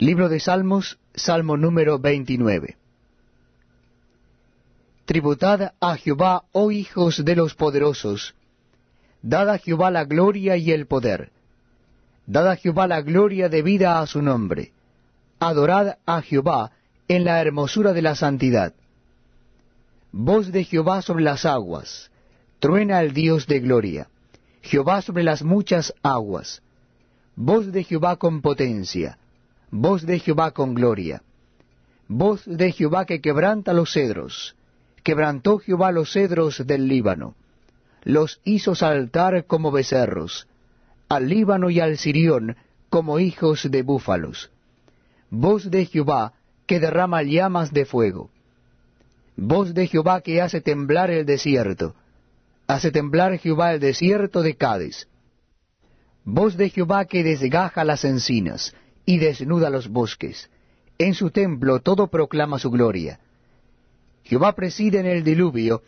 Libro de Salmos, Salmo número 29. Tributad a Jehová, oh hijos de los poderosos, dad a Jehová la gloria y el poder, dad a Jehová la gloria debida a su nombre, adorad a Jehová en la hermosura de la santidad. Voz de Jehová sobre las aguas, truena el Dios de gloria, Jehová sobre las muchas aguas, voz de Jehová con potencia, voz de Jehová con gloria, voz de Jehová que quebranta los cedros, quebrantó Jehová los cedros del Líbano, los hizo saltar como becerros, al Líbano y al Sirión como hijos de búfalos. Voz de Jehová que derrama llamas de fuego. Voz de Jehová que hace temblar el desierto. Hace temblar Jehová el desierto de Cádiz. Voz de Jehová que desgaja las encinas y desnuda los bosques. En su templo todo proclama su gloria. Jehová preside en el diluvio